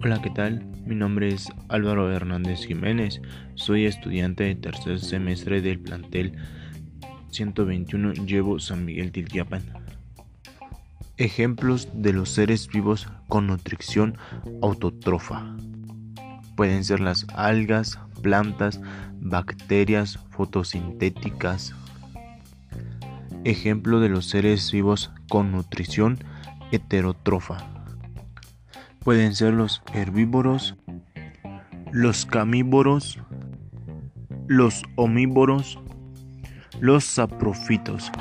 Hola, ¿qué tal? Mi nombre es Álvaro Hernández Jiménez. Soy estudiante de tercer semestre del plantel 121 Llevo San Miguel Tiltiapan. Ejemplos de los seres vivos con nutrición autotrofa. Pueden ser las algas, plantas, bacterias fotosintéticas. Ejemplo de los seres vivos con nutrición heterotrofa pueden ser los herbívoros, los camívoros, los omívoros, los saprofitos.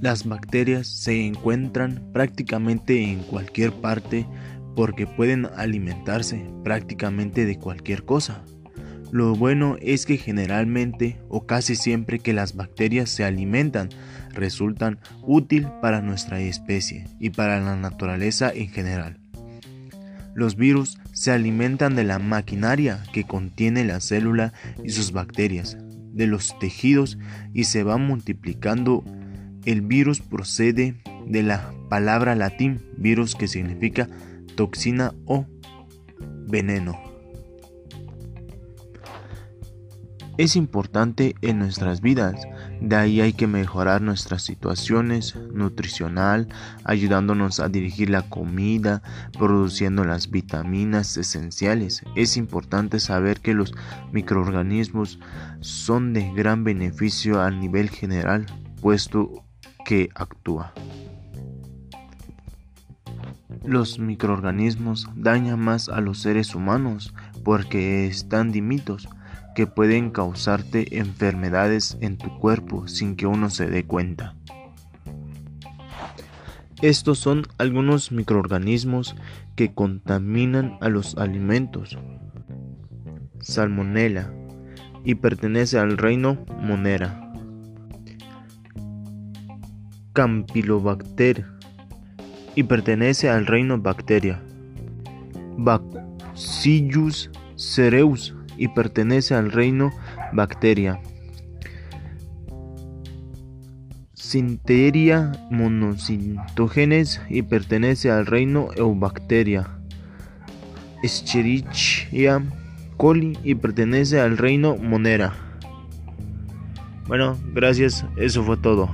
Las bacterias se encuentran prácticamente en cualquier parte porque pueden alimentarse prácticamente de cualquier cosa. Lo bueno es que generalmente o casi siempre que las bacterias se alimentan resultan útil para nuestra especie y para la naturaleza en general. Los virus se alimentan de la maquinaria que contiene la célula y sus bacterias, de los tejidos y se va multiplicando. El virus procede de la palabra latín virus que significa toxina o veneno. Es importante en nuestras vidas. De ahí hay que mejorar nuestras situaciones nutricional, ayudándonos a dirigir la comida, produciendo las vitaminas esenciales. Es importante saber que los microorganismos son de gran beneficio a nivel general, puesto que actúa. Los microorganismos dañan más a los seres humanos porque están dimitos que pueden causarte enfermedades en tu cuerpo sin que uno se dé cuenta. Estos son algunos microorganismos que contaminan a los alimentos. Salmonella y pertenece al reino Monera. Campylobacter y pertenece al reino Bacteria. Bacillus cereus y pertenece al reino Bacteria. Sinteria monocintogenes y pertenece al reino Eubacteria. Escherichia coli y pertenece al reino Monera. Bueno, gracias, eso fue todo.